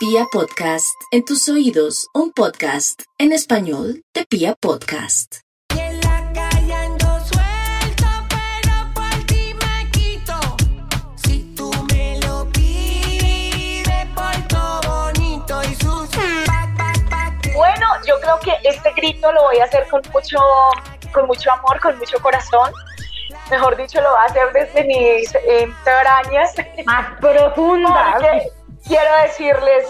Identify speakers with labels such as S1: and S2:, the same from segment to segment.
S1: Pia Podcast, en tus oídos, un podcast en español de Pia Podcast.
S2: Y en la calle ando suelto, pero por ti me quito. Si tú me lo pides, por todo bonito y sucio.
S3: Bueno, yo creo que este grito lo voy a hacer con mucho, con mucho amor, con mucho corazón. Mejor dicho, lo voy a hacer desde mis entrañas.
S4: Más profunda.
S3: Porque quiero decirles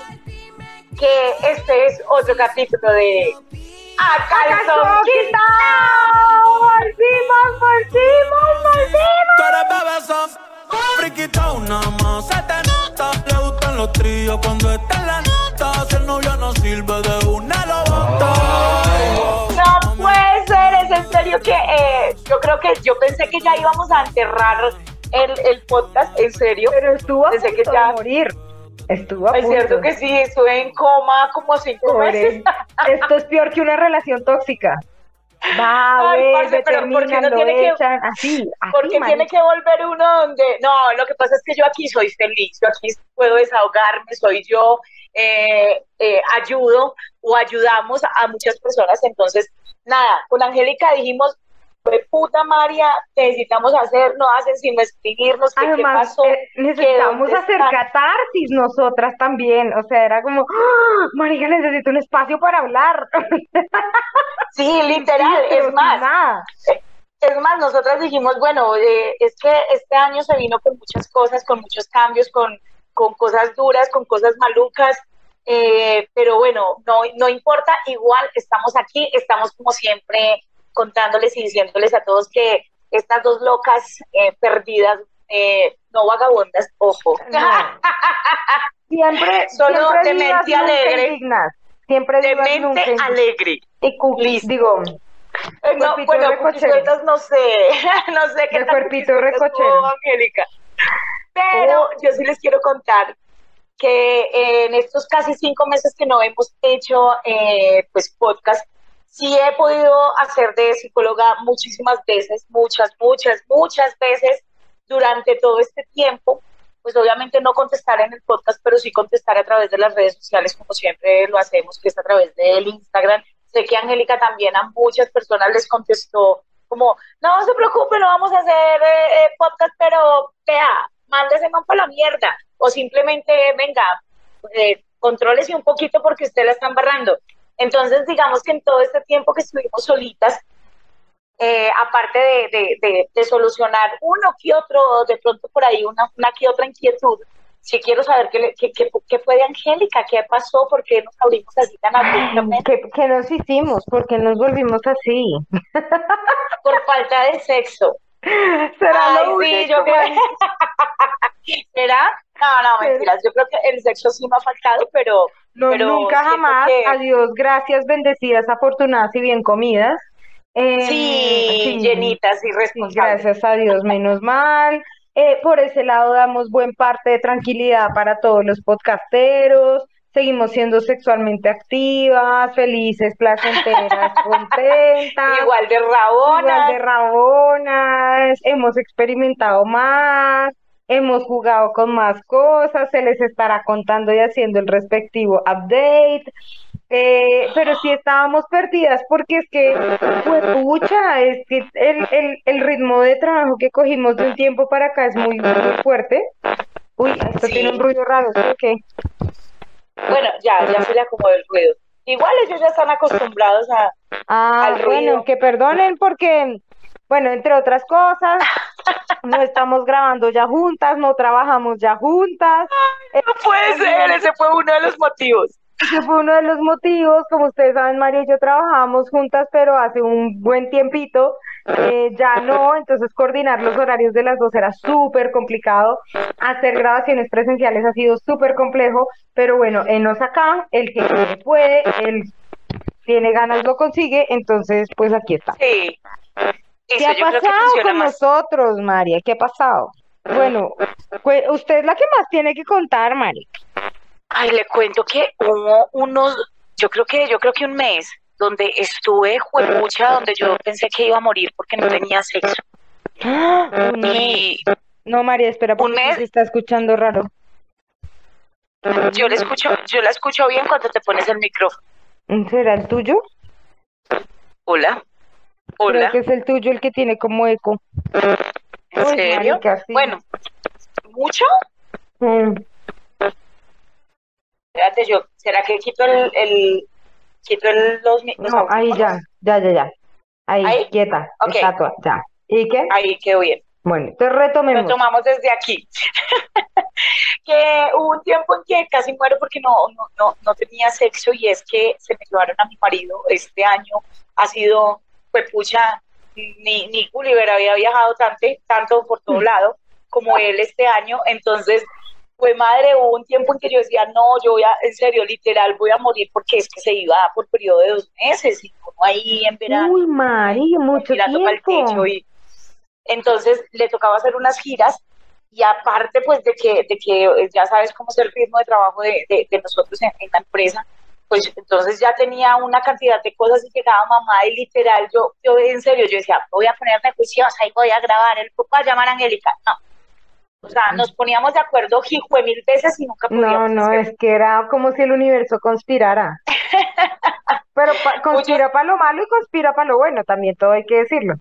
S3: que este es otro capítulo de A Calzón Quitado.
S4: ¡Volvimos, volvimos, volvimos!
S5: Tú eres bebesón, friquita una más se te nota. Le gustan los tríos cuando está en la nota. Si el novio no sirve de una lo bota.
S3: No puede ser, es en serio que eh, yo creo que yo pensé que ya íbamos a enterrar el, el podcast, en serio.
S4: Pero estuvo a punto
S3: que ya-
S4: de morir. Estuvo a
S3: Es
S4: punto.
S3: cierto que sí, estuve en coma como cinco meses.
S4: Esto es peor que una relación tóxica. Va,
S3: Ay, parce, pero ¿por qué no tiene que-
S4: así, así,
S3: Porque tiene que volver uno donde... No, lo que pasa es que yo aquí soy feliz, yo aquí puedo desahogarme, soy yo, eh, eh, ayudo o ayudamos a muchas personas. Entonces, nada, con Angélica dijimos, "Fue puta María, necesitamos hacer, no hacen sino escribirnos qué, qué pasó.
S4: eh, necesitamos
S3: ¿Qué, dónde
S4: hacer
S3: está?
S4: catarsis nosotras también. O sea, era como, ¡Ah! marica, necesito un espacio para hablar.
S3: Sí, literal, es más.
S4: nada.
S3: Es más, nosotras dijimos, bueno, eh, es que este año se vino con muchas cosas, con muchos cambios, con, con cosas duras, con cosas malucas, eh, pero bueno, no, no importa, igual estamos aquí, estamos como siempre contándoles y diciéndoles a todos que estas dos locas eh, perdidas, eh, no vagabundas, ojo,
S4: Siempre,
S3: Solo
S4: siempre
S3: de mente alegre.
S4: indignas. Siempre
S3: de mente alegre.
S4: Y
S3: Listo.
S4: digo,
S3: Eh, no, bueno, no sé, no sé qué tan
S4: cuerpito recochero.
S3: Angélica. Pero yo sí les quiero contar que eh, en estos casi cinco meses que no hemos hecho pues podcast, sí he podido hacer de psicóloga muchísimas veces, muchas, muchas, muchas veces durante todo este tiempo. Pues obviamente no contestar en el podcast, pero sí contestar a través de las redes sociales, como siempre lo hacemos, que es a través del Instagram. Sé que Angélica también a muchas personas les contestó como, no se preocupe, no vamos a hacer eh, eh, podcast, pero vea, mándese man por la mierda. O simplemente, venga, eh, contrólese un poquito porque usted la está embarrando. Entonces, digamos que en todo este tiempo que estuvimos solitas, eh, aparte de, de, de, de solucionar uno que otro, de pronto por ahí una, una que otra inquietud, sí quiero saber qué, qué, qué, qué fue de Angélica, qué pasó, por qué nos abrimos así tan abruptamente,
S4: ¿qué, qué nos hicimos? ¿Por qué nos volvimos así?
S3: por falta de sexo.
S4: ¿Será
S3: Ay,
S4: lo
S3: sí, yo creo? ¿Será? No, no, mentiras. Yo creo que el sexo sí me ha faltado, pero,
S4: No,
S3: pero
S4: nunca jamás.
S3: que-
S4: Adiós, gracias, bendecidas, afortunadas y bien comidas. Eh,
S3: sí,
S4: sí,
S3: llenitas y responsables.
S4: gracias a Dios, menos mal. Eh, por ese lado damos buen parte de tranquilidad para todos los podcasteros. Seguimos siendo sexualmente activas, felices, placenteras, contentas.
S3: Igual de rabona.
S4: Igual de rabonas, hemos experimentado más, hemos jugado con más cosas, se les estará contando y haciendo el respectivo update. Eh, pero sí estábamos perdidas porque es que, pues pucha, es que el, el, el ritmo de trabajo que cogimos de un tiempo para acá es muy, muy fuerte. Uy, esto
S3: Sí.
S4: tiene un ruido raro, ¿sí o qué?
S3: Bueno, ya, ya se le acomodó el ruido. Igual ellos ya están acostumbrados a...
S4: Ah,
S3: al ruido.
S4: bueno, que perdonen porque, bueno, entre otras cosas, no estamos grabando ya juntas, no trabajamos ya juntas.
S3: No puede ser, ese fue uno de los motivos.
S4: Ese fue uno de los motivos, como ustedes saben, María y yo trabajamos juntas, pero hace un buen tiempito, eh, ya no, entonces coordinar los horarios de las dos era súper complicado, hacer grabaciones presenciales ha sido súper complejo, pero bueno, enos acá, el que puede, el tiene ganas lo consigue, entonces pues aquí está.
S3: Sí.
S4: ¿Qué ha pasado con
S3: más.
S4: nosotros, María? ¿Qué ha pasado? Bueno, pues, usted es la que más tiene que contar, María.
S3: Ay, le cuento que hubo unos, yo creo que, yo creo que un mes donde estuve juepucha, donde yo pensé que iba a morir porque no tenía sexo.
S4: Un mes.
S3: Y
S4: No, María, espera,
S3: ¿Un
S4: porque
S3: mes?
S4: se está escuchando raro.
S3: Yo la escucho, yo la escucho bien cuando te pones el micrófono.
S4: ¿Será el tuyo?
S3: Hola.
S4: Creo
S3: Hola.
S4: que es el tuyo el que tiene como eco.
S3: ¿En
S4: Uy,
S3: serio?
S4: marica, sí.
S3: Bueno, ¿mucho?
S4: Mm,
S3: Espérate, yo, ¿será que quito el, el quito el, los, los
S4: No, ahí ya, ya, ya, ya. Ahí,
S3: ¿Ahí?
S4: quieta,
S3: Ok.
S4: estatua, ya. ¿Y qué?
S3: Ahí quedó bien.
S4: Bueno, entonces retomemos.
S3: Retomamos desde aquí. que hubo un tiempo en que casi muero porque no, no, no, no tenía sexo y es que se me llevaron a mi marido este año. Ha sido, pues pucha, ni, ni Gulliver había viajado tanto, tanto por todo lado como él este año. Entonces, fue madre, hubo un tiempo en que yo decía, no, yo voy a, en serio, literal, voy a morir porque es que se iba por periodo de dos meses y como ahí en verano
S4: Uy, María, mucho
S3: tirando para el
S4: tiempo.
S3: techo y entonces le tocaba hacer unas giras y aparte pues de que, de que eh, ya sabes cómo es el ritmo de trabajo de, de- de nosotros en, en la empresa, pues entonces ya tenía una cantidad de cosas y llegaba mamá y literal yo, yo en serio, yo decía, voy a ponerme juiciosa y voy a grabar, el va a llamar a Angélica, no. O sea, nos poníamos de acuerdo jijue mil veces y nunca
S4: No,
S3: podíamos
S4: no,
S3: hacer.
S4: es que era como si el universo conspirara. Pero pa- conspira para lo malo y conspira para lo bueno, también todo hay que decirlo.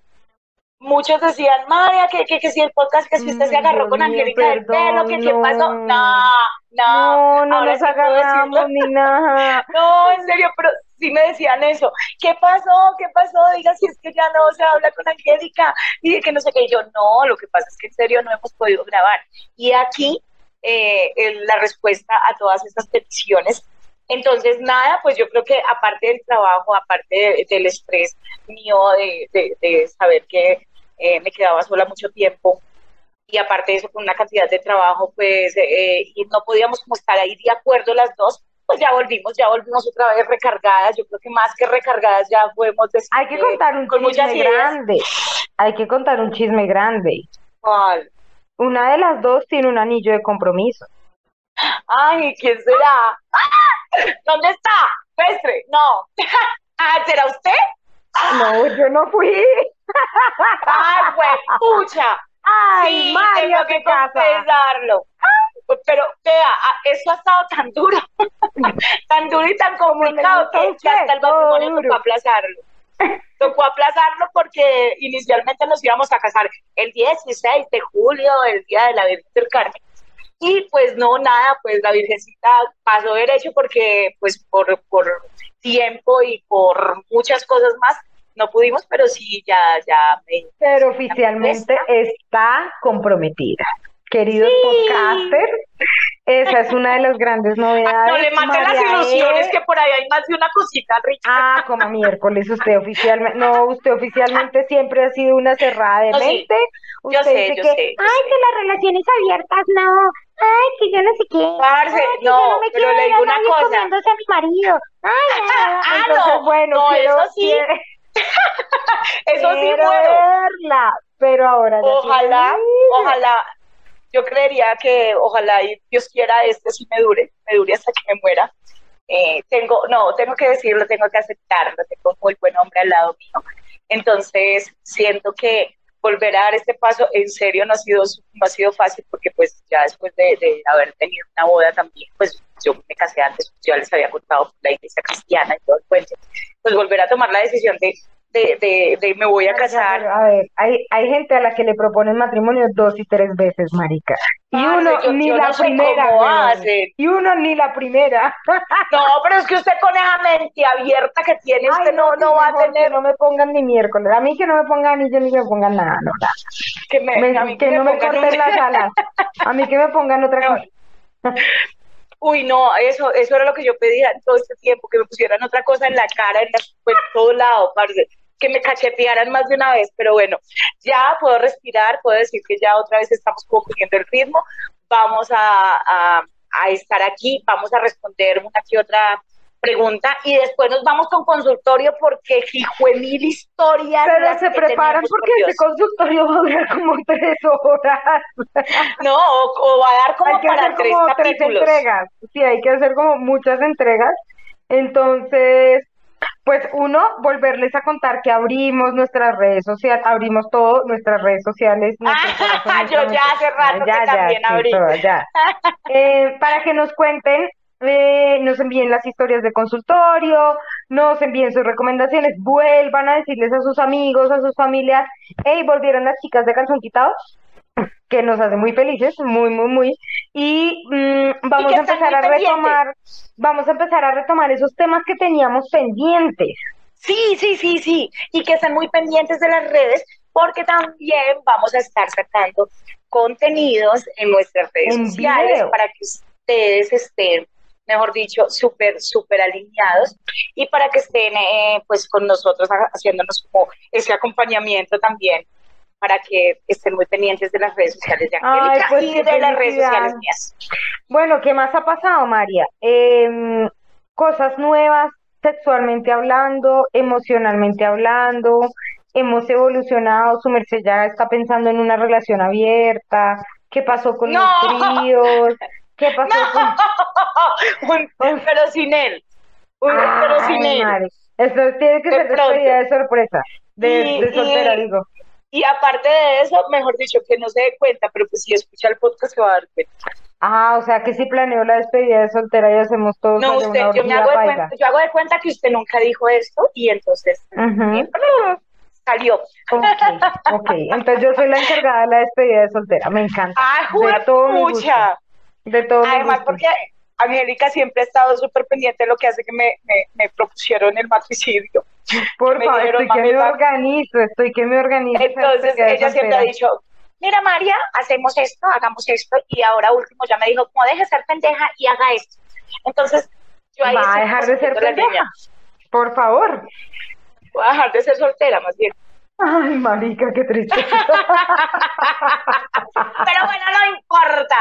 S3: Muchos decían, María, que, que, que si el podcast, que si usted se agarró
S4: Dios
S3: con
S4: mío,
S3: Angélica del pelo, que qué
S4: perdón,
S3: pasó.
S4: no.
S3: No, no,
S4: No, no
S3: ahora
S4: nos agarramos ni nada.
S3: No, en serio, pero sí me decían eso. ¿Qué pasó? ¿Qué pasó? Diga si es que ya no se habla con Angélica y que no sé qué. Y yo, no, lo que pasa es que en serio no hemos podido grabar. Y aquí eh, la respuesta a todas estas peticiones. Entonces, nada, pues yo creo que aparte del trabajo, aparte de- del estrés mío de, de- de saber que eh, me quedaba sola mucho tiempo, y aparte de eso, con una cantidad de trabajo, pues, eh, y no podíamos como estar ahí de acuerdo las dos, pues ya volvimos, ya volvimos otra vez recargadas, yo creo que más que recargadas ya podemos decir
S4: Hay que contar un
S3: con
S4: chisme
S3: ideas.
S4: grande. Hay que contar un chisme grande.
S3: ¿Cuál?
S4: Una de las dos tiene un anillo de compromiso.
S3: Ay, ¿quién será? ¡Ah! ¿Dónde está? Pestre, no. Ah, ¿Será usted?
S4: No, yo no fui.
S3: Ay, güey, pucha.
S4: Ay,
S3: Sí,
S4: María
S3: tengo que confesarlo. Pero vea, ah, eso ha estado tan duro, tan duro y tan complicado que, hasta el matrimonio tocó aplazarlo. Tocó aplazarlo porque inicialmente nos íbamos a casar el 16 de julio, el día de la Virgen del Carmen. Y pues no, nada, pues la Virgencita pasó derecho porque pues por, por tiempo y por muchas cosas más no pudimos, pero sí, ya, ya me
S4: Pero oficialmente está comprometida. Queridos podcasters, esa es una de las grandes novedades.
S3: No le maten las ilusiones, que por ahí hay más de una cosita rica.
S4: Ah, como miércoles, usted oficialmente, no, usted oficialmente siempre ha sido una cerrada de
S3: No, sí.
S4: mente.
S3: Yo
S4: Usted
S3: sé,
S4: dice
S3: yo
S4: que,
S3: sé, yo
S4: ay,
S3: sé.
S4: que las relaciones abiertas no, ay, que yo no sé qué,
S3: Parce,
S4: ay, que
S3: no,
S4: yo no me
S3: pero
S4: quiero
S3: le digo una cosa.
S4: comiéndose a mi marido. Ay, ay,
S3: Ah,
S4: entonces,
S3: no,
S4: bueno,
S3: no,
S4: quiero,
S3: eso sí,
S4: quiero-
S3: Eso sí muero.
S4: verla, pero ahora
S3: Ojalá, ojalá, yo creería que ojalá y Dios quiera este sí me dure, me dure hasta que me muera. Eh, tengo, no, tengo que decirlo, tengo que aceptarlo, tengo un muy buen hombre al lado mío. Entonces, siento que volver a dar este paso en serio no ha sido, no ha sido fácil porque pues ya después de, de haber tenido una boda también, pues yo me casé antes, yo ya les había contado la iglesia cristiana y todo el cuento, pues volver a tomar la decisión de, de, de, de me voy a casar.
S4: pero, a ver, hay, hay gente a la que le proponen matrimonio dos y tres veces, marica. Y
S3: Parce,
S4: uno
S3: yo-
S4: ni
S3: yo
S4: la
S3: no
S4: primera.
S3: cómo.
S4: Y uno ni la primera.
S3: No, pero es que usted con esa mente abierta que tiene, usted
S4: Ay,
S3: no, no va a tener
S4: no me pongan ni miércoles. A mí que no me pongan ni yo ni que me pongan nada, no, nada.
S3: que me,
S4: Me-
S3: a mí
S4: que
S3: me
S4: no me
S3: pongan un-
S4: corten las alas. A mí que me pongan otra cosa.
S3: Uy, no, eso, eso era lo que yo pedía todo este tiempo, que me pusieran otra cosa en la cara, en, la- en todo lado, parce, que me cachetearan más de una vez, pero bueno, ya puedo respirar, puedo decir que ya otra vez estamos como el ritmo, vamos a, a, a estar aquí, vamos a responder una que otra pregunta y después nos vamos con consultorio porque fue mil historias.
S4: Pero se preparan
S3: por
S4: porque
S3: Dios.
S4: ese consultorio va a durar como tres horas.
S3: No, o, o va a dar como
S4: hay que
S3: para
S4: hacer
S3: tres
S4: como tres entregas. Sí, hay que hacer como muchas entregas. Entonces, Pues uno, volverles a contar que abrimos nuestras redes sociales, abrimos todo, nuestras redes sociales.
S3: Ah, yo ya hace rato que también
S4: sí,
S3: abrí.
S4: ya. Eh, para que nos cuenten, eh, nos envíen las historias de consultorio, nos envíen sus recomendaciones, vuelvan a decirles a sus amigos, a sus familias, hey, volvieron las chicas de calzón quitado, que nos hace muy felices, muy, muy, muy. Y mm, vamos a
S3: están
S4: empezar a
S3: pendientes.
S4: retomar, vamos a empezar a retomar esos temas que teníamos pendientes.
S3: Sí, sí, sí, sí. Y que estén muy pendientes de las redes porque también vamos a estar sacando contenidos en nuestras redes
S4: En
S3: sociales
S4: video.
S3: para que ustedes estén, mejor dicho, súper, súper alineados y para que estén eh, pues con nosotros ha- haciéndonos como ese acompañamiento también para que estén muy pendientes de las redes sociales de Angélica
S4: pues
S3: y
S4: qué
S3: de las redes
S4: felicidad.
S3: sociales mías.
S4: Bueno, ¿qué más ha pasado, María? Em, cosas nuevas, sexualmente hablando, emocionalmente hablando, hemos evolucionado, su merced ya está pensando en una relación abierta, ¿qué pasó con
S3: ¡No!
S4: los tríos? ¿Qué pasó con...
S3: Un- pero sin él. Un- pero sin él.
S4: Mari, Esto tiene que
S3: De
S4: ser despedida de sorpresa, de,
S3: Y-
S4: de soltera,
S3: y-
S4: digo.
S3: Y aparte de eso, mejor dicho, que no se dé cuenta, pero pues si escucha el podcast se va a dar cuenta.
S4: Ah, o sea que si planeo la despedida de soltera y hacemos todos
S3: No, usted,
S4: una
S3: yo me hago de cuenta, yo hago de cuenta que usted nunca dijo esto y entonces
S4: Ujú.
S3: salió.
S4: Ok, ok. Entonces yo soy la encargada de la despedida de soltera. Me encanta.
S3: ¡Ay,
S4: De todo! De todo
S3: Además, porque Angélica siempre ha estado súper pendiente de lo que hace que me, me, me propusieron el matricidio.
S4: Por
S3: me
S4: favor,
S3: dijeron,
S4: estoy que me organizo, estoy que me organizo.
S3: Entonces ella siempre ha dicho, mira María, hacemos esto, hagamos esto, y ahora último ya me dijo, como deje de ser pendeja y haga esto. Entonces, yo ahí
S4: Va a dejar de ser pendeja. Por favor.
S3: Voy a dejar de ser soltera, más bien.
S4: Ay, marica, qué triste.
S3: Pero bueno, no importa.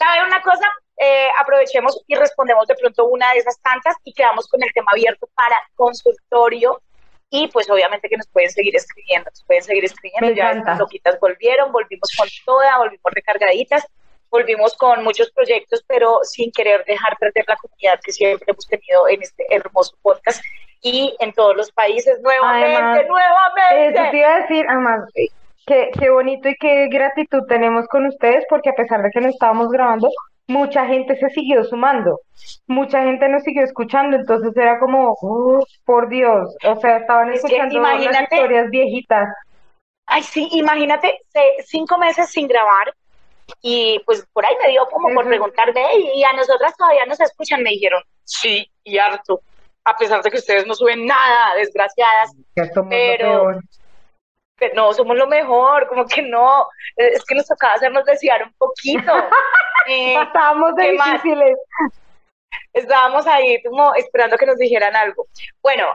S3: ¿Sabe una cosa? Eh, aprovechemos y respondemos de pronto una de esas tantas y quedamos con el tema abierto para consultorio. Y pues obviamente que nos pueden seguir escribiendo, nos pueden seguir escribiendo.
S4: Me
S3: ya
S4: encanta.
S3: estas loquitas volvieron, volvimos con toda, volvimos recargaditas, volvimos con muchos proyectos, pero sin querer dejar perder la comunidad que siempre hemos tenido en este hermoso podcast y en todos los países nuevamente,
S4: Además,
S3: nuevamente.
S4: Eso te iba a decir, además, eh, qué, qué bonito y qué gratitud tenemos con ustedes, porque a pesar de que no estábamos grabando, mucha gente se siguió sumando, mucha gente nos siguió escuchando, entonces era como, "Oh, por Dios, o sea, estaban
S3: Es que
S4: escuchando las historias viejitas.
S3: Ay, sí, imagínate, cinco meses sin grabar y pues por ahí me dio como por
S4: Ujú.
S3: preguntarme, y a nosotras todavía nos escuchan, me dijeron, sí, y harto, a pesar de que ustedes no suben nada, desgraciadas, Pero-
S4: peor.
S3: No, somos lo mejor, como que no, es que nos tocaba hacernos desear un poquito. Eh,
S4: Estábamos de difíciles.
S3: estábamos ahí como esperando que nos dijeran algo. Bueno,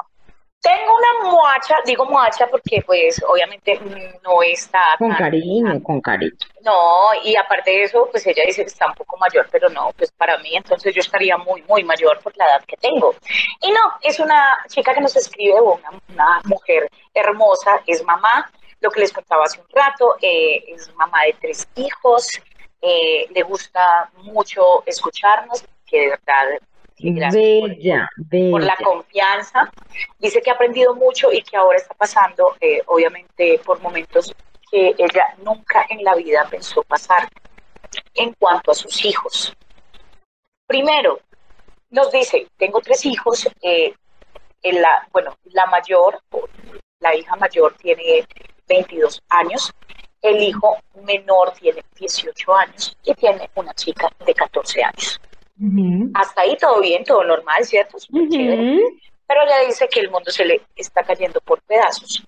S3: tengo una moacha, digo moacha porque pues obviamente no está
S4: Con
S3: tan-
S4: cariño, con cariño.
S3: No, y aparte de eso, pues ella dice que está un poco mayor, pero no, pues para mí entonces yo estaría muy, muy mayor por la edad que tengo. Y no, es una chica que nos escribe, una, una mujer hermosa, es mamá, lo que les contaba hace un rato, eh, es mamá de tres hijos, eh, le gusta mucho escucharnos, que de verdad, gracias por-
S4: Bella,
S3: por la confianza. Dice que ha aprendido mucho y que ahora está pasando, eh, obviamente, por momentos que ella nunca en la vida pensó pasar en cuanto a sus hijos. Primero, nos dice, tengo tres hijos, eh, en la, bueno, la mayor, la hija mayor tiene 22 años, el hijo menor tiene 18 años y tiene una chica de 14 años. Hasta ahí todo bien, todo normal, ¿cierto? Pero ella dice que el mundo se le está cayendo por pedazos,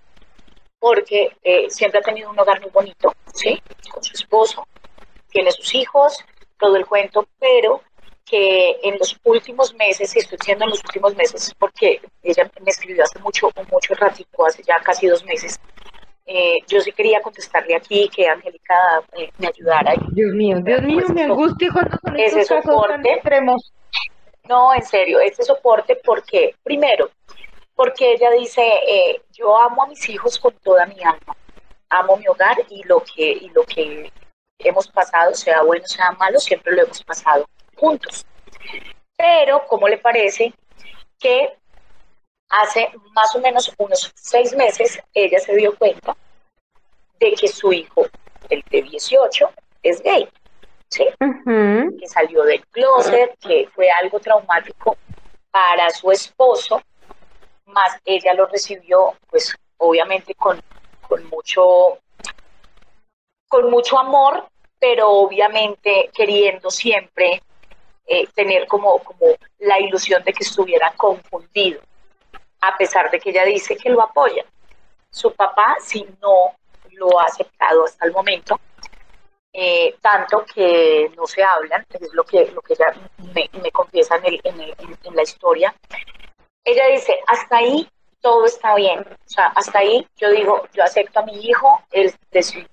S3: porque eh, siempre ha tenido un hogar muy bonito, ¿sí? Con su esposo, tiene sus hijos, todo el cuento, pero que en los últimos meses, y estoy diciendo en los últimos meses, porque ella me escribió hace mucho, mucho ratico, hace ya casi dos meses, eh, yo sí quería contestarle aquí que Angélica eh, me ayudara.
S4: Dios mío, Dios mío,
S3: Pues
S4: me angustia cuando son
S3: ese
S4: estos casos tan extremos.
S3: No, en serio, este soporte porque, primero, porque ella dice, eh, yo amo a mis hijos con toda mi alma, amo mi hogar y lo que, y lo que hemos pasado, sea bueno, sea malo, siempre lo hemos pasado juntos. Pero, ¿cómo le parece que hace más o menos unos seis meses, ella se dio cuenta de que su hijo, el de 18, es gay. ¿sí? Que salió del closet, que fue algo traumático para su esposo, más ella lo recibió, pues obviamente con, con mucho con mucho amor, pero obviamente queriendo siempre eh, tener como, como la ilusión de que estuviera confundido, a pesar de que ella dice que lo apoya. Su papá, si no lo ha aceptado hasta el momento, eh, tanto que no se hablan, es lo que, lo que ella me, confiesa en, la historia. Ella dice, hasta ahí todo está bien, o sea, hasta ahí yo digo, yo acepto a mi hijo, él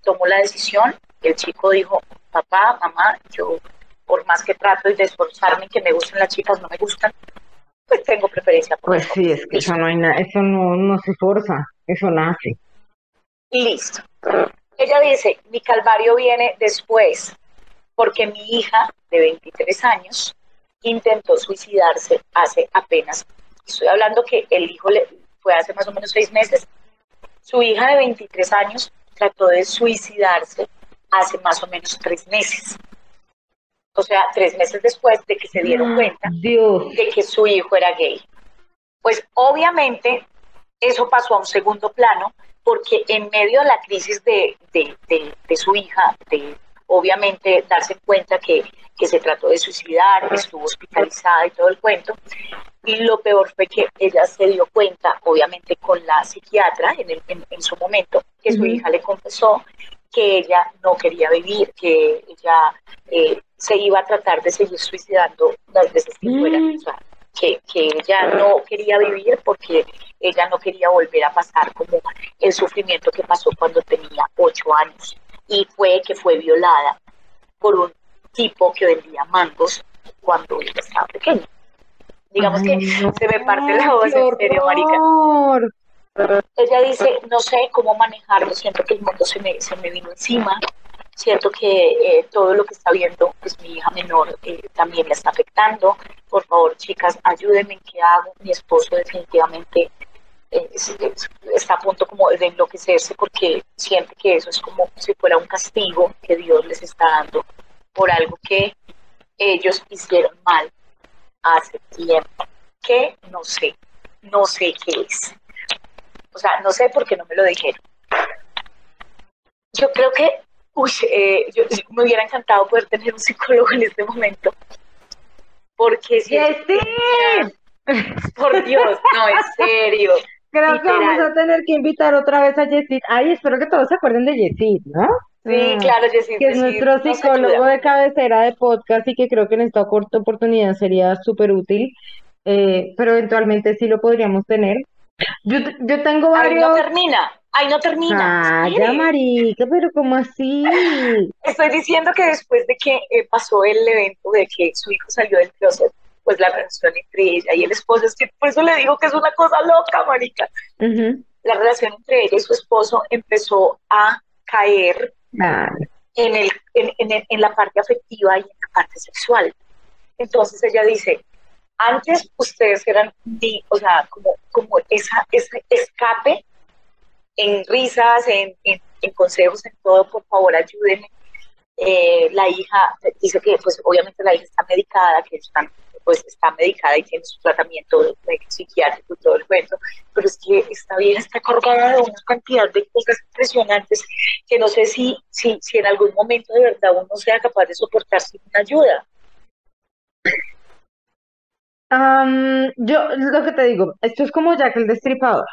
S3: tomó la decisión, el chico dijo, papá, mamá, yo por más que trato de esforzarme que me gusten las chicas, no me gustan, pues tengo preferencia por
S4: Pues sí, es que eso no hay nada, eso no, no se forza, eso nace.
S3: Listo. Ella dice, mi calvario viene después, porque mi hija de 23 años intentó suicidarse hace apenas, estoy hablando que el hijo le, fue hace más o menos seis meses, su hija de 23 años trató de suicidarse hace más o menos tres meses. O sea, tres meses después de que se dieron cuenta
S4: Dios,
S3: de que su hijo era gay. Pues obviamente eso pasó a un segundo plano porque en medio de la crisis de, de, de- de su hija, de obviamente darse cuenta que, que se trató de suicidar, estuvo hospitalizada y todo el cuento, y lo peor fue que ella se dio cuenta, obviamente con la psiquiatra en, el- en- en su momento, que su hija le confesó que ella no quería vivir, que ella eh, se iba a tratar de seguir suicidando las veces que fuera,
S4: Mm.
S3: que, que ella no quería vivir porque ella no quería volver a pasar como el sufrimiento que pasó cuando tenía ocho años y fue que fue violada por un tipo que vendía mangos cuando ella estaba pequeña. Digamos
S4: Ay,
S3: que
S4: no,
S3: se me parte la voz, en serio, marica. Ella dice, no sé cómo manejarlo, siento que el mundo se me, se me vino encima, siento que eh, todo lo que está viendo, pues mi hija menor eh, también la está afectando. Por favor, chicas, ayúdenme en qué hago. Mi esposo definitivamente eh, es- es- está a punto como de enloquecerse porque siente que eso es como si fuera un castigo que Dios les está dando por algo que ellos hicieron mal hace tiempo, que no sé, no sé qué es. O sea, no sé por qué no me lo dijeron. Yo creo que, uy, eh, yo, me hubiera encantado poder tener un psicólogo en este momento. Porque si
S4: ¡Yesid!
S3: por Dios, no, en serio.
S4: Creo que vamos a tener que invitar otra vez a Yesid. Ay, espero que todos se acuerden de Yesid, ¿no?
S3: Sí,
S4: Ah,
S3: claro, Jessy,
S4: Que es nuestro psicólogo de cabecera de podcast y que creo que en esta corta oportunidad sería súper útil, eh, pero eventualmente sí lo podríamos tener. Yo, yo tengo
S3: Ahí no
S4: varios...
S3: termina, ahí no termina.
S4: Ah, ya, marica, pero ¿cómo así?
S3: Estoy diciendo que después de que eh, pasó el evento de que su hijo salió del closet, pues la relación entre ella y el esposo, es que por eso le digo que es una cosa loca, marica. La relación entre ella y su esposo empezó a caer en, el, en, en, en la parte afectiva y en la parte sexual. Entonces ella dice, antes ustedes eran, o sea, como, como esa, ese escape en risas, en, en, consejos, en todo, por favor ayúdenme. Eh, la hija dice que pues obviamente la hija está medicada, que está, pues está medicada y tiene su tratamiento psiquiátrico y todo el cuento, pero es que está bien, está cargada de una cantidad de cosas impresionantes que no sé si, si, si en algún momento de verdad uno sea capaz de soportar sin una ayuda.
S4: Am, yo lo que te digo, esto es como Jack el Destripador.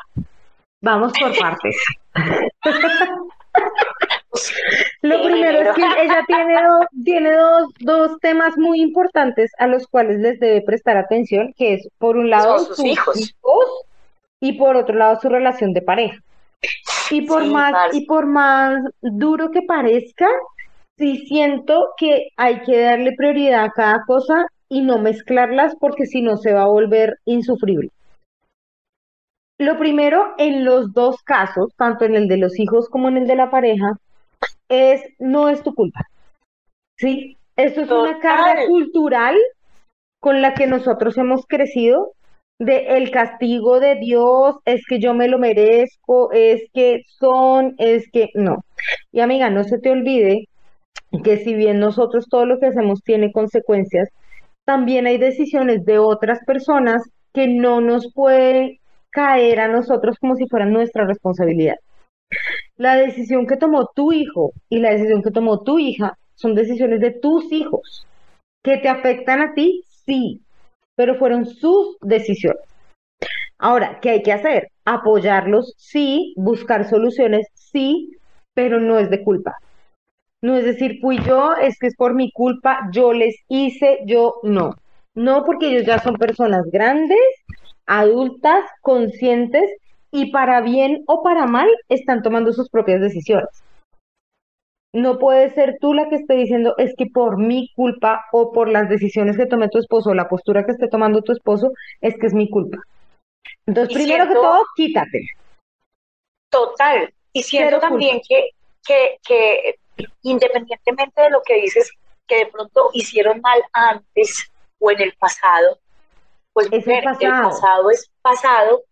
S4: Vamos por partes. Lo primero es que ella tiene, do- tiene dos, dos temas muy importantes a los cuales les debe prestar atención, que es por un lado
S3: sus hijos.
S4: y por otro lado su relación de pareja. Y por
S3: Sí,
S4: más, y por más duro que parezca, sí siento que hay que darle prioridad a cada cosa y no mezclarlas porque si no se va a volver insufrible. Lo primero, en los dos casos, tanto en el de los hijos como en el de la pareja, es no es tu culpa. ¿Sí? Esto es una carga cultural con la que nosotros hemos crecido de el castigo de Dios, es que yo me lo merezco, es que son, es que no. Y amiga, no se te olvide que si bien nosotros todo lo que hacemos tiene consecuencias, también hay decisiones de otras personas que no nos pueden caer a nosotros como si fueran nuestra responsabilidad. La decisión que tomó tu hijo y la decisión que tomó tu hija son decisiones de tus hijos. ¿Que te afectan a ti? Sí, pero fueron sus decisiones. Ahora, ¿qué hay que hacer? Apoyarlos, sí, buscar soluciones, sí, pero no es de culpa. No es decir, fui yo, es que es por mi culpa, yo les hice, yo no. No, porque ellos ya son personas grandes, adultas, conscientes y para bien o para mal están tomando sus propias decisiones. No puede ser tú la que esté diciendo es que por mi culpa o por las decisiones que tome tu esposo o la postura que esté tomando tu esposo es que es mi culpa. Entonces,
S3: Y
S4: primero que todo, quítate.
S3: Total. Y siento
S4: Cero
S3: también que, que, que independientemente de lo que dices, que de pronto hicieron mal antes o en el pasado, pues
S4: Es el
S3: mujer, el
S4: pasado.
S3: pasado es pasado.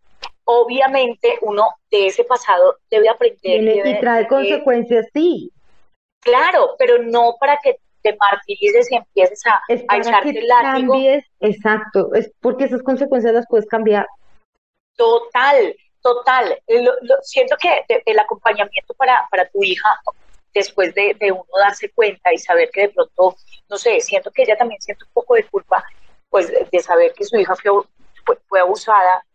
S3: Obviamente uno de ese pasado debe aprender. Debe-
S4: y trae
S3: debe-
S4: consecuencias, sí.
S3: Claro, pero no para que te martirices y empieces a,
S4: Es
S3: a echarte
S4: que
S3: el látigo.
S4: cambies, exacto, es porque esas consecuencias las puedes cambiar.
S3: Total, total. Lo- lo- siento que el acompañamiento para, para tu hija, después de, de uno darse cuenta y saber que de pronto, no sé, siento que ella también siente un poco de culpa, pues de, saber que su hija fue, fue, fue abusada.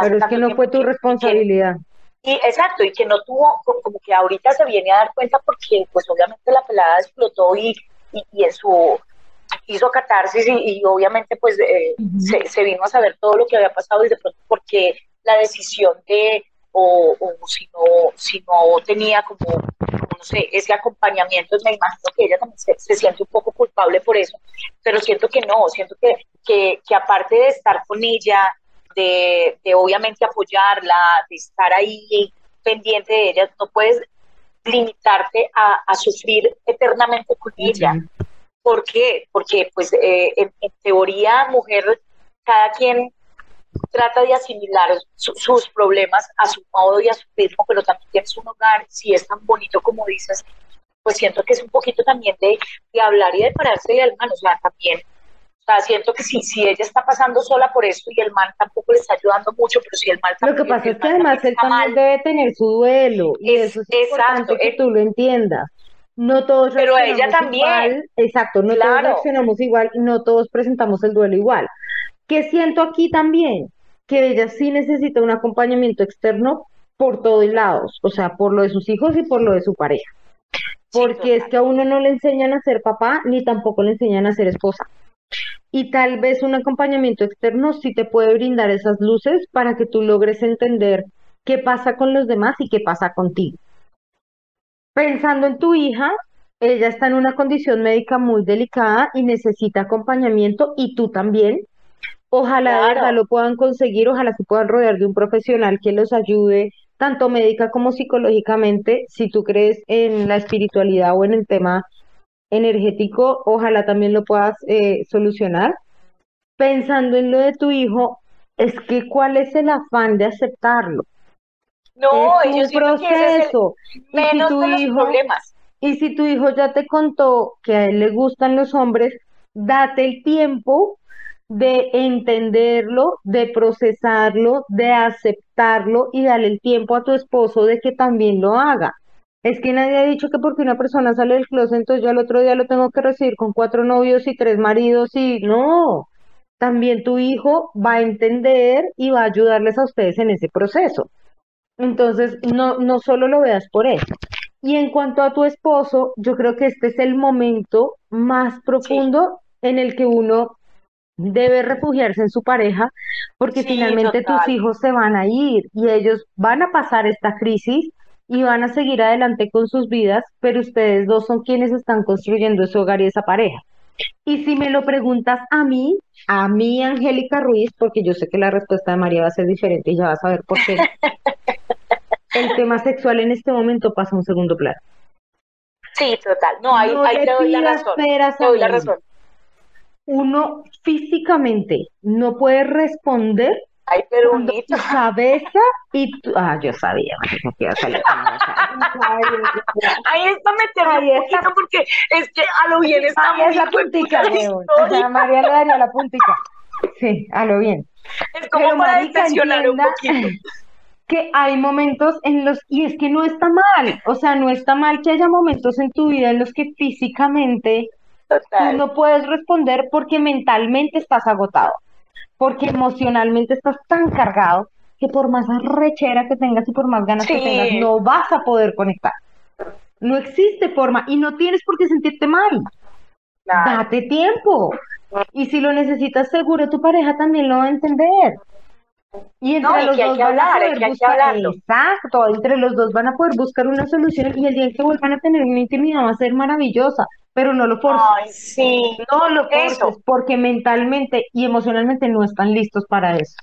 S4: Pero es que no fue tu responsabilidad.
S3: y exacto, y que no tuvo, co- como que ahorita se viene a dar cuenta porque pues obviamente la pelada explotó y, y, y en su hizo catarsis y, y obviamente pues eh, se, se vino a saber todo lo que había pasado y de pronto porque la decisión de o, o si no si no tenía como, no sé ese acompañamiento me imagino que ella también se, se siente un poco culpable por eso pero siento que no siento que, que, que aparte de estar con ella de, de obviamente apoyarla, de estar ahí pendiente de ella, no puedes limitarte a, a sufrir eternamente con ella. ¿Por qué? Porque pues eh, en, en teoría, mujer, cada quien trata de asimilar su- sus problemas a su modo y a su ritmo, pero también tienes un hogar, si es tan bonito como dices, pues siento que es un poquito también de, de hablar y de pararse al mano, o sea, también o sea, siento que si, si ella está pasando sola por esto y el man tampoco le está ayudando mucho, pero si el man
S4: Lo que
S3: también,
S4: pasa es que
S3: man
S4: además
S3: también
S4: él también
S3: mal,
S4: debe tener su duelo y
S3: Es-
S4: eso es
S3: exacto,
S4: importante que
S3: él-
S4: tú lo entiendas. No todos
S3: Pero ella también.
S4: igual, exacto, no todos reaccionamos igual y no todos presentamos el duelo igual. ¿Qué siento aquí también? Que ella sí necesita un acompañamiento externo por todos lados, o sea, por lo de sus hijos y por lo de su pareja.
S3: Sí,
S4: Porque es que a uno no le enseñan a ser papá ni tampoco le enseñan a ser esposa. Y tal vez un acompañamiento externo sí te puede brindar esas luces para que tú logres entender qué pasa con los demás y qué pasa contigo. Pensando en tu hija, ella está en una condición médica muy delicada y necesita acompañamiento y tú también. Ojalá de verdad lo puedan conseguir, ojalá se puedan rodear de un profesional que los ayude, tanto médica como psicológicamente. Si tú crees en la espiritualidad o en el tema energético, ojalá también lo puedas eh, solucionar. Pensando en lo de tu hijo, es que ¿cuál es el afán de aceptarlo?
S3: No,
S4: es un
S3: que es
S4: proceso. Y si
S3: menos
S4: tu
S3: de los
S4: hijo,
S3: problemas.
S4: y si tu hijo ya te contó que a él le gustan los hombres, date el tiempo de entenderlo, de procesarlo, de aceptarlo y dale el tiempo a tu esposo de que también lo haga. Es que nadie ha dicho que porque una persona sale del closet, entonces yo al otro día lo tengo que recibir con cuatro novios y tres maridos y no. También tu hijo va a entender y va a ayudarles a ustedes en ese proceso. Entonces, no, no solo lo veas por eso. Y en cuanto a tu esposo, yo creo que este es el momento más profundo en el que uno debe refugiarse en su pareja, porque
S3: Sí,
S4: finalmente tus hijos se van a ir y ellos van a pasar esta crisis y van a seguir adelante con sus vidas, pero ustedes dos son quienes están construyendo ese hogar y esa pareja. Y si me lo preguntas a mí, a mí, Angélica Ruiz, porque yo sé que la respuesta de María va a ser diferente y ya vas a ver por qué. El tema sexual en este momento pasa a un segundo plano.
S3: Sí, total. No, ahí,
S4: No
S3: ahí te doy la razón. Te doy la razón.
S4: Uno físicamente no puede responder
S3: Ay, pero bonito.
S4: tu cabeza y tu... Ah, yo sabía iba a salir.
S3: Ahí está meterme
S4: Ahí
S3: un
S4: está.
S3: poquito porque es que a lo bien está
S4: Ahí es la puntica, weón. O sea, María le daría la puntica. Sí, a lo bien.
S3: Es como
S4: Pero,
S3: para
S4: marica,
S3: distensionar un poquito.
S4: que hay momentos en los, y es que no está mal, o sea, no está mal que haya momentos en tu vida en los que físicamente tú no puedes responder porque mentalmente estás agotado, porque emocionalmente estás tan cargado que por más arrechera que tengas y por más ganas que tengas, no vas a poder conectar. No existe forma y no tienes por qué sentirte mal.
S3: Claro.
S4: Date tiempo. Y si lo necesitas seguro, tu pareja también lo va a entender. Y entre
S3: No, y
S4: los
S3: que hay
S4: dos
S3: que
S4: van a
S3: hablar, hay
S4: poder
S3: que- hay que
S4: buscar, exacto, entre los dos van a poder buscar una solución y el día en que vuelvan a tener una intimidad va a ser maravillosa, pero no lo forces,
S3: Ay, sí.
S4: no lo
S3: eso.
S4: forces, porque mentalmente y emocionalmente no están listos para eso.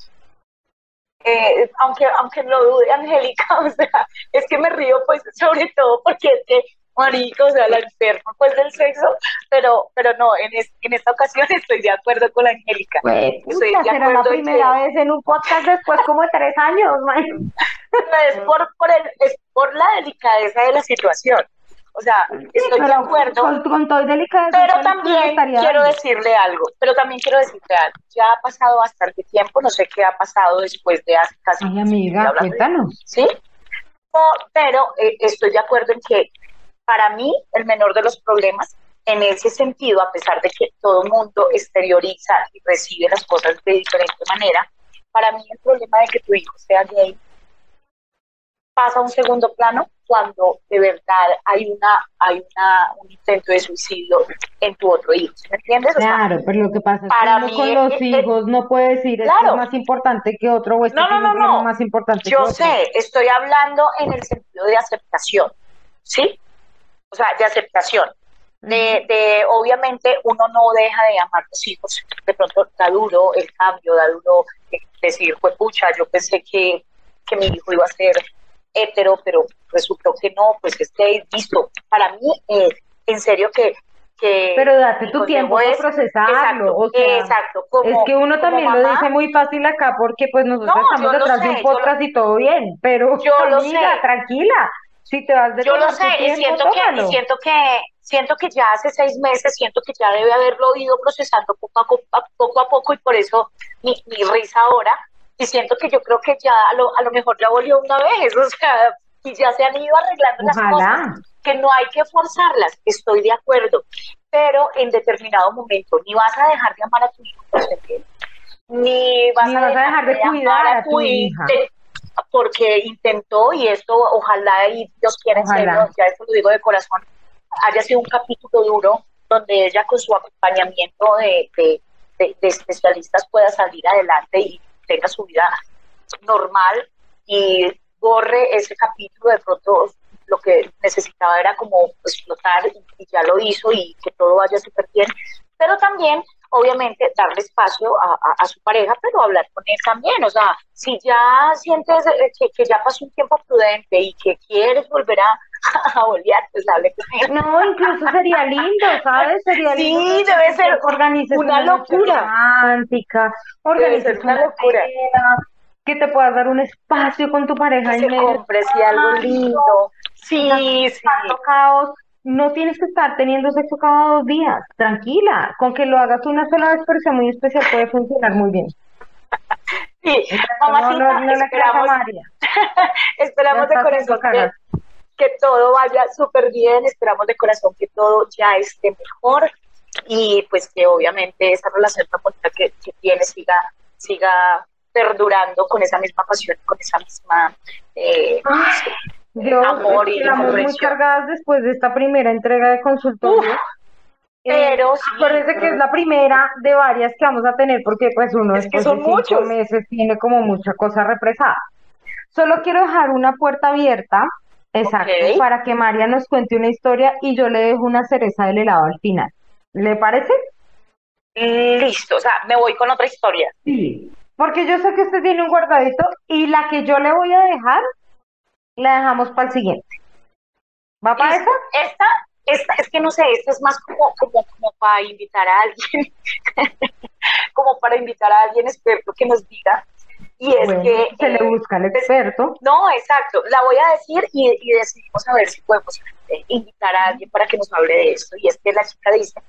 S3: Eh, aunque, aunque lo dude, Angélica, o sea, es que me río, pues, sobre todo porque es que, marico, o sea, la enferma, pues, del sexo, pero, pero no, en, es- en esta ocasión estoy de acuerdo con la Angélica.
S4: Pues,
S3: Estoy de
S4: será la primera
S3: que-
S4: vez en un podcast después como de tres años, man.
S3: es por, por, el, es por la delicadeza de la situación. O sea, estoy de acuerdo,
S4: Con, con todo
S3: pero
S4: ¿cuál es tu
S3: también
S4: estaría
S3: quiero decirle algo, pero también quiero decirle algo. Ya ha pasado bastante tiempo, no sé qué ha pasado después de hace casi
S4: Ay, amiga,
S3: de-
S4: cuéntanos.
S3: ¿sí? O- pero eh, estoy de acuerdo en que para mí el menor de los problemas, en ese sentido, a pesar de que todo el mundo exterioriza y recibe las cosas de diferente manera, para mí el problema de que tu hijo sea gay pasa a un segundo plano cuando de verdad hay una hay una un intento de suicidio en tu otro hijo, ¿sí ¿me entiendes? O sea,
S4: Claro, pero lo que pasa es
S3: para
S4: que con los
S3: es-
S4: hijos no puede decir esto
S3: Claro.
S4: es más importante que otro o este
S3: No, no, no, no.
S4: más importante que
S3: Yo
S4: otro.
S3: sé, estoy hablando en el sentido de aceptación, ¿sí? O sea, de aceptación. De, de, obviamente, uno no deja de amar a los hijos. De pronto da duro el cambio, da duro eh, decir, pues pucha, yo pensé que, que mi hijo iba a ser hetero, pero resultó que no, pues es gay, listo. Para mí, eh, en serio que... que
S4: Pero date tu tiempo para
S3: es-
S4: procesarlo.
S3: Exacto,
S4: o sea,
S3: exacto. Como,
S4: es que uno también lo
S3: mamá,
S4: dice muy fácil acá porque pues nosotros
S3: No,
S4: estamos
S3: lo
S4: detrás de un
S3: yo lo-
S4: podcast y todo bien, pero
S3: Yo lo
S4: amiga,
S3: sé.
S4: tranquila. Si te vas de
S3: Yo lo sé y
S4: tiempo,
S3: siento que, y siento que siento que ya hace seis meses, siento que ya debe haberlo ido procesando poco a, co- a- poco a poco y por eso mi, mi risa ahora. Y siento que yo creo que ya a lo, a lo mejor ya volvió una vez, o sea, y ya se han ido arreglando las
S4: Ojalá.
S3: cosas, que no hay que forzarlas, estoy de acuerdo, pero en determinado momento ni vas a dejar de amar a tu hijo ni vas,
S4: Ni vas a dejar de cuidar
S3: amar
S4: a tu hija.
S3: de- porque intentó y esto ojalá y Dios quiera en serio, ya esto lo digo de corazón, haya sido un capítulo duro donde ella con su acompañamiento de, de, de- de especialistas pueda salir adelante y tenga su vida normal y borre ese capítulo de pronto lo que necesitaba era como explotar y, y ya lo hizo y que todo vaya súper bien, pero también obviamente darle espacio a, a- a su pareja, pero hablar con él también, o sea, si ya sientes eh, que, que ya pasó un tiempo prudente y que quieres volver a, a bolear, pues hable con él.
S4: No, incluso sería lindo, ¿sabes? Sería
S3: Sí,
S4: lindo
S3: debe ser una locura.
S4: romántica,
S3: ser una
S4: una
S3: locura.
S4: que te puedas dar un espacio con tu pareja
S3: Que
S4: en
S3: se
S4: medio de
S3: compre sí, algo lindo. Sí, sí.
S4: caos. No tienes que estar teniendo sexo cada dos días, tranquila, con que lo hagas una sola vez, pero sea muy especial, puede funcionar muy bien.
S3: sí.
S4: No,
S3: Mamacita,
S4: no, no a
S3: esperamos,
S4: María.
S3: esperamos de corazón que. Que todo vaya súper bien, esperamos de corazón que todo ya esté mejor y pues que obviamente esa relación tan bonita que, que tiene siga, siga perdurando con esa misma pasión, con esa misma... eh,
S4: Yo
S3: amor y
S4: muy cargadas después de esta primera entrega de consultorio.
S3: Uf,
S4: Eh,
S3: pero sí,
S4: acuérdense que es la primera de varias que vamos a tener porque pues uno
S3: Es que son
S4: de cinco
S3: muchos.
S4: meses tiene como mucha cosa represada. Solo quiero dejar una puerta abierta, exacto, para que María nos cuente una historia y yo le dejo una cereza del helado al final. ¿Le parece?
S3: listo, o sea, me voy con otra historia.
S4: Sí. Porque yo sé que usted tiene un guardadito y la que yo le voy a dejar, la dejamos para el siguiente. ¿Va para
S3: Listo.
S4: esa?
S3: Esta, esta, es que no sé, esta es más como, como, como para invitar a alguien, como para invitar a alguien experto que nos diga Y es
S4: Bueno,
S3: que...
S4: se le
S3: eh,
S4: busca al experto.
S3: no, exacto. La voy a decir y, y decidimos a ver si podemos eh, invitar a alguien para que nos hable de esto. Y es que la chica dice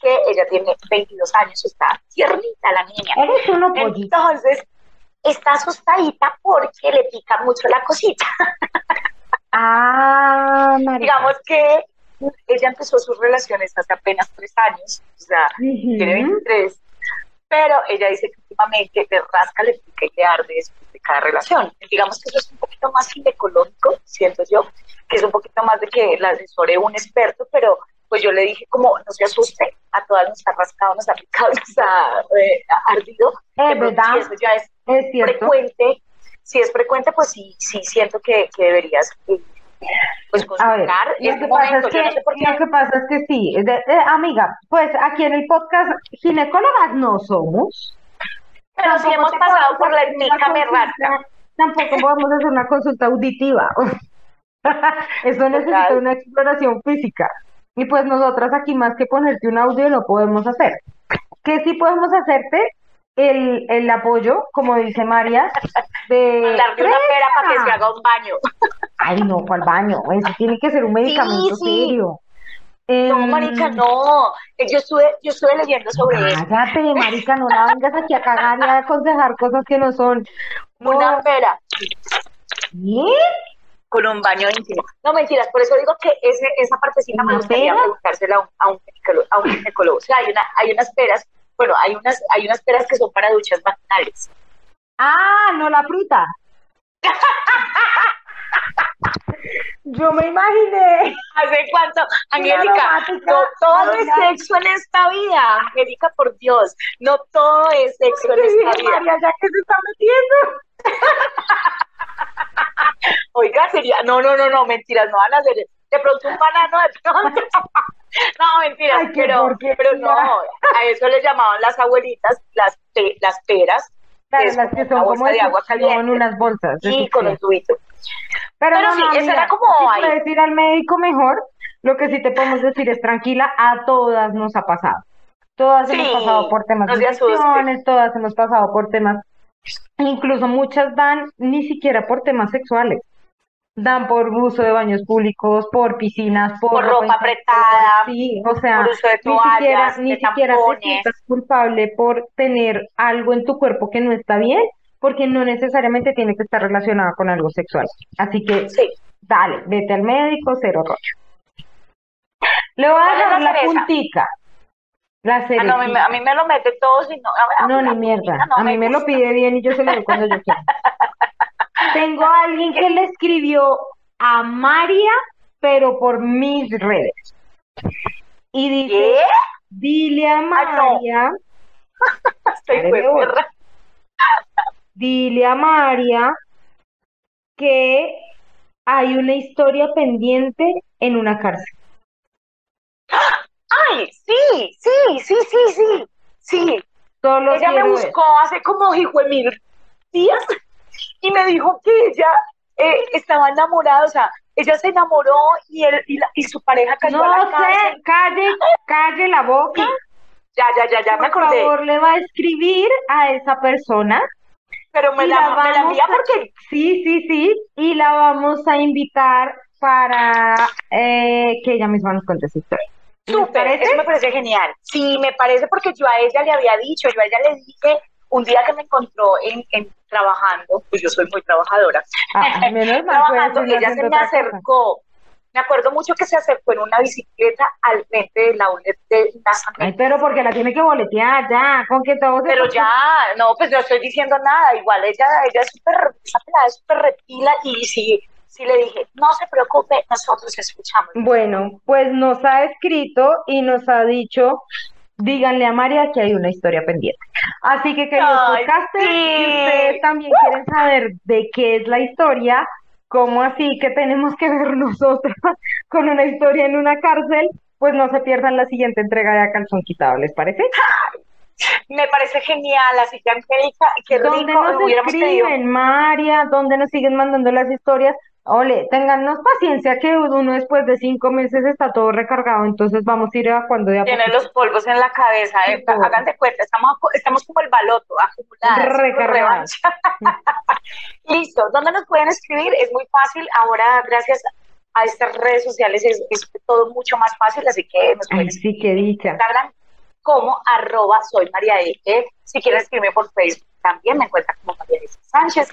S3: que ella tiene 22 años, está tiernita la niña.
S4: Eres uno pollito.
S3: Entonces, está asustadita porque le pica mucho la cosita.
S4: Ah, María.
S3: Digamos que ella empezó sus relaciones hace apenas tres años, o sea, tiene 23, pero ella dice que últimamente le rasca, le pica y le arde después de cada relación. Digamos que eso es un poquito más ginecológico, siento yo, que es un poquito más de que la asesore un experto, pero pues yo le dije como no se asuste, a todas nos ha rascado, nos ha picado, nos ha eh, ardido. Pronto,
S4: verdad.
S3: Si eso ya es frecuente, si es frecuente, pues sí, sí siento que, que deberías eh, pues
S4: A ver, lo que, pasa es que,
S3: no sé por qué
S4: lo que pasa es que sí, de- amiga, pues aquí en el podcast ginecólogas no somos.
S3: Pero si hemos pasado por la etnica me
S4: consulta-
S3: rasca.
S4: Tampoco podemos hacer una consulta auditiva. Eso necesita una exploración física. Y pues nosotras aquí más que ponerte un audio no podemos hacer. ¿Qué sí podemos hacerte? El, el apoyo, como dice María, de
S3: Darle una pera para que se haga un baño.
S4: Ay, no, ¿cuál baño? Eso tiene que ser un medicamento
S3: sí.
S4: serio.
S3: No,
S4: Em,
S3: marica, no. Eh, Yo estuve, yo estuve leyendo sobre eso.
S4: Cállate, marica, no la vengas aquí a cagar y a aconsejar cosas que no son. No,
S3: Una pera
S4: ¿qué?
S3: con un baño íntimo. No, mentiras, por eso digo que ese, esa partecita me
S4: ¿Una
S3: gustaría preguntársela a un, a un ginecólogo. O sea, hay, una, hay unas peras, bueno, hay unas, hay unas peras que son para duchas vaginales.
S4: Ah, no la fruta. Yo me imaginé.
S3: ¿Hace cuánto? Angélica, no todo es sexo en esta vida. Angélica, por Dios, no todo es sexo en esta vida.
S4: María, ya que se está metiendo.
S3: Oiga, sería, no, no, no, no, mentiras, no van a hacer de pronto un banano de pronto. No,
S4: Ay, qué
S3: pero, no, a eso le llamaban las abuelitas las, pe- las peras,
S4: Claro, las que son como
S3: de agua caliente.
S4: unas bolsas.
S3: y con un tubito.
S4: Pero,
S3: Pero
S4: no,
S3: sí,
S4: no,
S3: eso
S4: amiga,
S3: era como
S4: si
S3: ahí.
S4: puedes ir al médico mejor, lo que sí te podemos decir es tranquila, a todas nos ha pasado. Todas hemos pasado por temas
S3: no
S4: de infecciones, todas hemos pasado por temas, incluso muchas dan ni siquiera por temas sexuales. Dan por uso de baños públicos, por piscinas, por,
S3: Por ropa apretada,
S4: Sí, o sea,
S3: por uso de
S4: ni siquiera,
S3: toallas,
S4: ni siquiera te sientas culpable por tener algo en tu cuerpo que no está bien, porque no necesariamente tiene que estar relacionado con algo sexual. Así que
S3: Sí,
S4: Dale, vete al médico, cero rollo. Le voy a
S3: ¿Cuál es
S4: dejar
S3: la
S4: la puntica. La
S3: Ah, no, a mí, me-
S4: cerecita.
S3: a mí me lo mete todo, si no, a- a-
S4: No, ni mierda.
S3: no
S4: A mí me lo
S3: gusta.
S4: pide bien y yo se lo doy cuando yo quiero. Tengo a alguien que le escribió a María, pero por mis redes. Y dice,
S3: ¿Qué?
S4: dile a
S3: no.
S4: María,
S3: perra.
S4: dile a María que hay una historia pendiente en una cárcel.
S3: Ay, sí, sí, sí, sí, sí, sí.
S4: Solo
S3: Ella me buscó hace como hijo de mil días y me dijo que ella eh, estaba enamorada, o sea, ella se enamoró y él y, la- y su pareja cayó a la
S4: No sé, calle, calle la boca.
S3: Ya, ya, ya, ya me
S4: Por
S3: acordé.
S4: favor, le va a escribir a esa persona.
S3: Pero me la,
S4: la
S3: me la envía porque
S4: Sí, sí, sí. Y la vamos a invitar para eh, que ella misma nos cuente su historia. ¿Les
S3: Súper, eso me parece genial. Sí, me parece porque yo a ella le había dicho, yo a ella le dije un día que me encontró en, en trabajando, pues yo soy muy trabajadora,
S4: Ah, menos mal,
S3: trabajando, ella se me
S4: cosa.
S3: acercó. Me acuerdo mucho que se acercó en una bicicleta al frente del outlet de NASA
S4: Ay, pero porque la tiene que boletear ya, con que todo se
S3: Pero ya, no, pues no estoy diciendo nada. Igual ella, ella es súper, es súper reptila y sí, sí le dije, no se preocupe, nosotros escuchamos.
S4: Bueno, pues nos ha escrito y nos ha dicho, díganle a María que hay una historia pendiente. Así que queridos podcasters,
S3: sí.
S4: si ustedes también quieren saber de qué es la historia, cómo así que tenemos que ver nosotros con una historia en una cárcel, pues no se pierdan la siguiente entrega de A Calzón Quitado, ¿les parece?
S3: Me parece genial, así que Angélica, qué
S4: ¿Dónde
S3: rico,
S4: nos
S3: pedido.
S4: escriben, María? ¿Dónde nos siguen mandando las historias? Ole, téngannos paciencia que uno después de cinco meses está todo recargado, entonces vamos a ir evacuando de a
S3: Tiene los polvos en la cabeza, eh,
S4: Sí,
S3: de cuenta, estamos, estamos como el baloto, acumuladas,
S4: Recargadas.
S3: Listo, ¿dónde nos pueden escribir? Es muy fácil, ahora gracias a estas redes sociales es, es todo mucho más fácil, así que nos pueden
S4: Ay, sí, qué dicha.
S3: Instagram como arroba soy María Eke. Si quieren escribirme por Facebook también me encuentran como María Elisa Sánchez.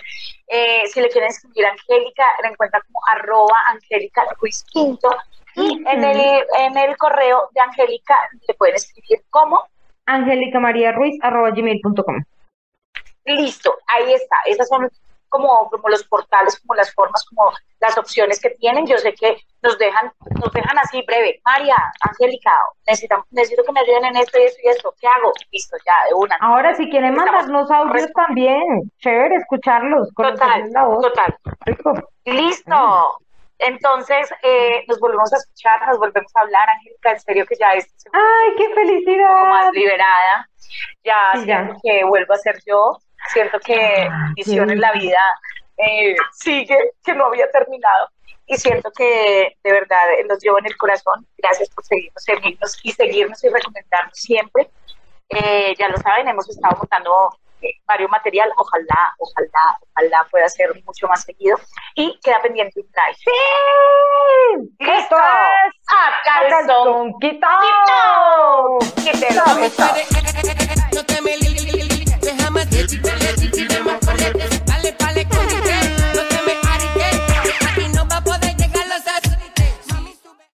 S3: Eh, si le quieren escribir a Angélica, la encuentran como arroba Angélica Ruiz Quinto. Y en, el, en el correo de Angélica le pueden escribir como
S4: Angélica María Ruiz, arroba gmail.com.
S3: listo, ahí está. Esas son como, como los portales, como las formas, como las opciones que tienen. Yo sé que nos dejan, nos dejan así breve. María, Angélica, necesitamos, necesito que me ayuden en esto y esto y esto. ¿Qué hago? Listo, ya, de una.
S4: Ahora, si quieren mandarnos audios también, chévere escucharlos,
S3: Total,
S4: conocerles la voz.
S3: total.
S4: Rico.
S3: Listo. Entonces, eh, nos volvemos a escuchar, nos volvemos a hablar, Angélica, en serio que ya es
S4: Ay, qué
S3: un poco
S4: felicidad.
S3: más liberada. Ya
S4: Sí, ya.
S3: que vuelvo a ser yo, siento que
S4: qué
S3: en la vida eh, sigue, que no había terminado. Y siento que de verdad eh, los llevo en el corazón. Gracias por seguirnos, seguirnos y seguirnos y recomendarnos siempre. Eh, ya lo saben, hemos estado montando eh, varios material. Ojalá, ojalá, ojalá pueda ser mucho más seguido. Y queda pendiente un live.
S4: ¡Sí!
S3: ¡Listo!
S4: ¡Esto es
S3: ¡A calzón!
S4: Calzón Quitado!
S3: ¡Quítalo!
S2: No Déjame, déjame, déjame, déjame, déjame,